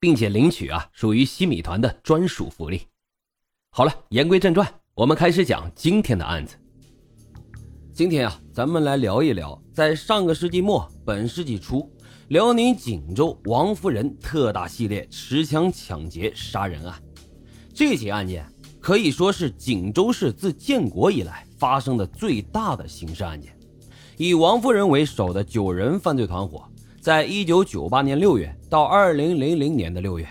并且领取啊，属于西米团的专属福利。好了，言归正传，我们开始讲今天的案子。今天啊，咱们来聊一聊，在上个世纪末、本世纪初，辽宁锦州王夫人特大系列持枪抢劫杀人案。这起案件可以说是锦州市自建国以来发生的最大的刑事案件。以王夫人为首的九人犯罪团伙。在一九九八年六月到二零零零年的六月，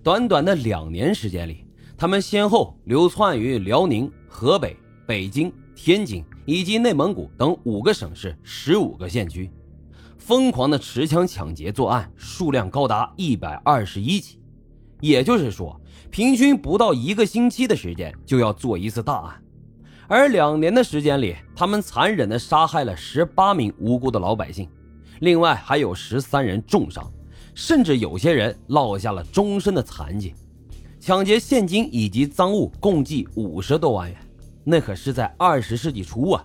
短短的两年时间里，他们先后流窜于辽宁、河北、北京、天津以及内蒙古等五个省市、十五个县区，疯狂的持枪抢劫作案数量高达一百二十一起，也就是说，平均不到一个星期的时间就要做一次大案，而两年的时间里，他们残忍地杀害了十八名无辜的老百姓。另外还有十三人重伤，甚至有些人落下了终身的残疾。抢劫现金以及赃物共计五十多万元，那可是在二十世纪初啊！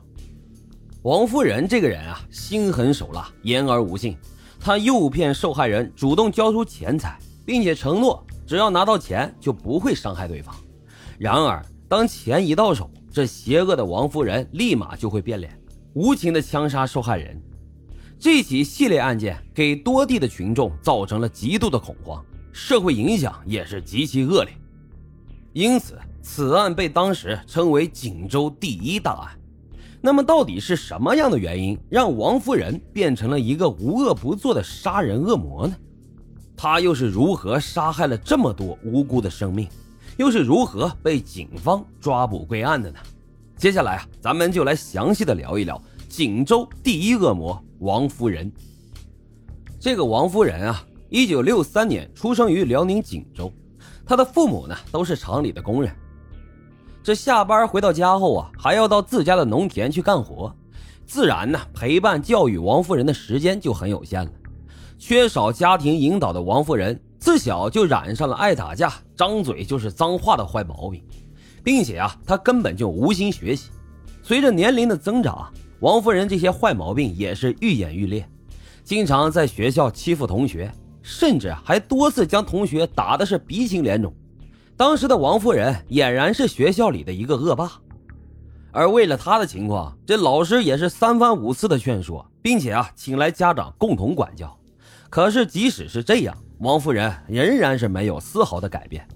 王夫人这个人啊，心狠手辣，言而无信。她诱骗受害人主动交出钱财，并且承诺只要拿到钱就不会伤害对方。然而，当钱一到手，这邪恶的王夫人立马就会变脸，无情的枪杀受害人。这起系列案件给多地的群众造成了极度的恐慌，社会影响也是极其恶劣，因此此案被当时称为锦州第一大案。那么，到底是什么样的原因让王夫人变成了一个无恶不作的杀人恶魔呢？她又是如何杀害了这么多无辜的生命，又是如何被警方抓捕归案的呢？接下来啊，咱们就来详细的聊一聊锦州第一恶魔。王夫人，这个王夫人啊，一九六三年出生于辽宁锦州，她的父母呢都是厂里的工人。这下班回到家后啊，还要到自家的农田去干活，自然呢陪伴教育王夫人的时间就很有限了。缺少家庭引导的王夫人，自小就染上了爱打架、张嘴就是脏话的坏毛病，并且啊，她根本就无心学习。随着年龄的增长。王夫人这些坏毛病也是愈演愈烈，经常在学校欺负同学，甚至还多次将同学打的是鼻青脸肿。当时的王夫人俨然是学校里的一个恶霸，而为了她的情况，这老师也是三番五次的劝说，并且啊请来家长共同管教。可是即使是这样，王夫人仍然是没有丝毫的改变。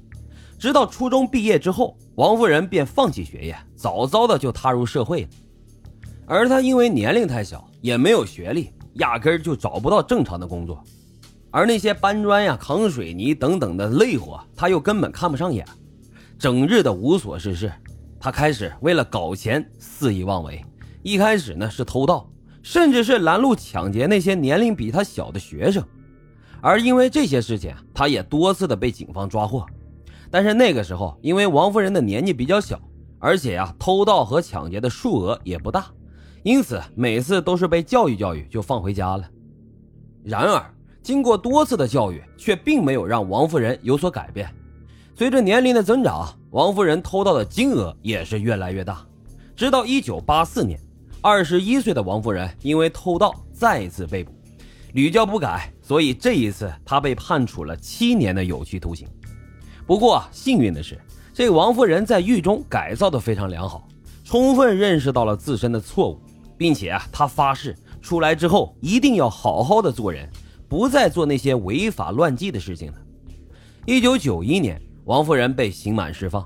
直到初中毕业之后，王夫人便放弃学业，早早的就踏入社会了。而他因为年龄太小，也没有学历，压根儿就找不到正常的工作。而那些搬砖呀、扛水泥等等的累活，他又根本看不上眼，整日的无所事事。他开始为了搞钱肆意妄为，一开始呢是偷盗，甚至是拦路抢劫那些年龄比他小的学生。而因为这些事情，他也多次的被警方抓获。但是那个时候，因为王夫人的年纪比较小，而且呀偷盗和抢劫的数额也不大。因此，每次都是被教育教育就放回家了。然而，经过多次的教育，却并没有让王夫人有所改变。随着年龄的增长，王夫人偷盗的金额也是越来越大。直到1984年，21岁的王夫人因为偷盗再次被捕，屡教不改，所以这一次她被判处了七年的有期徒刑。不过，幸运的是，这王夫人在狱中改造的非常良好，充分认识到了自身的错误。并且啊，他发誓出来之后一定要好好的做人，不再做那些违法乱纪的事情了。一九九一年，王夫人被刑满释放，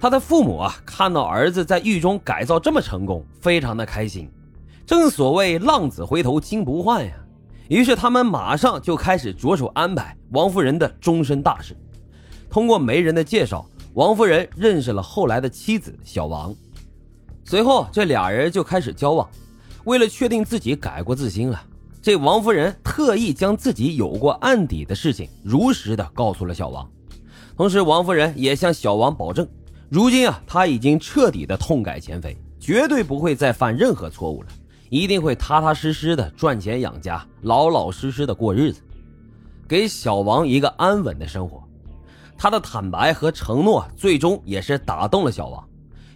他的父母啊看到儿子在狱中改造这么成功，非常的开心。正所谓浪子回头金不换呀，于是他们马上就开始着手安排王夫人的终身大事。通过媒人的介绍，王夫人认识了后来的妻子小王。随后，这俩人就开始交往。为了确定自己改过自新了，这王夫人特意将自己有过案底的事情如实的告诉了小王。同时，王夫人也向小王保证，如今啊，他已经彻底的痛改前非，绝对不会再犯任何错误了，一定会踏踏实实的赚钱养家，老老实实的过日子，给小王一个安稳的生活。他的坦白和承诺，最终也是打动了小王，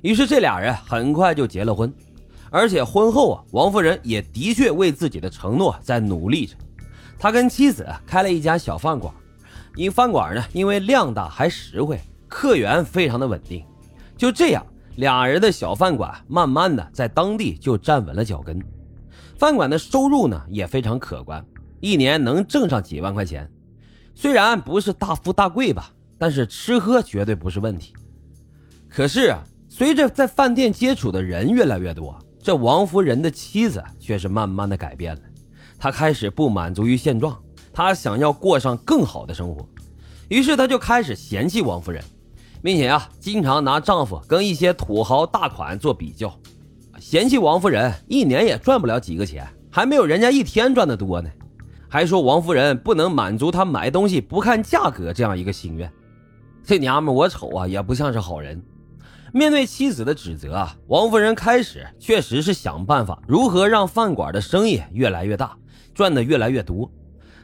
于是这俩人很快就结了婚。而且婚后啊，王夫人也的确为自己的承诺在努力着。他跟妻子开了一家小饭馆。因饭馆呢，因为量大还实惠，客源非常的稳定。就这样，俩人的小饭馆慢慢的在当地就站稳了脚跟。饭馆的收入呢也非常可观，一年能挣上几万块钱。虽然不是大富大贵吧，但是吃喝绝对不是问题。可是啊，随着在饭店接触的人越来越多，这王夫人的妻子却是慢慢的改变了。她开始不满足于现状。她想要过上更好的生活，于是她就开始嫌弃王夫人，并且啊，经常拿丈夫跟一些土豪大款做比较，嫌弃王夫人一年也赚不了几个钱，还没有人家一天赚的多呢，还说王夫人不能满足她买东西不看价格这样一个心愿。这娘们我瞅啊，也不像是好人。面对妻子的指责啊，王夫人开始确实是想办法如何让饭馆的生意越来越大，赚的越来越多。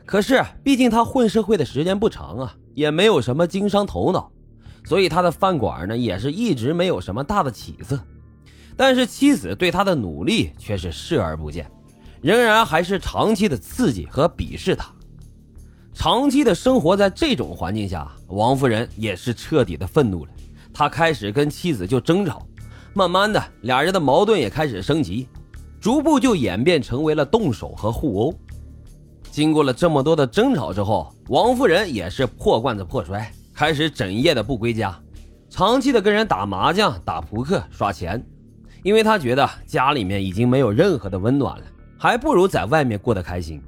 可是，毕竟他混社会的时间不长啊，也没有什么经商头脑，所以他的饭馆呢也是一直没有什么大的起色。但是妻子对他的努力却是视而不见，仍然还是长期的刺激和鄙视他。长期的生活在这种环境下，王夫人也是彻底的愤怒了，他开始跟妻子就争吵，慢慢的俩人的矛盾也开始升级，逐步就演变成为了动手和互殴。经过了这么多的争吵之后，王夫人也是破罐子破摔，开始整夜的不归家，长期的跟人打麻将、打扑克、耍钱，因为她觉得家里面已经没有任何的温暖了，还不如在外面过得开心。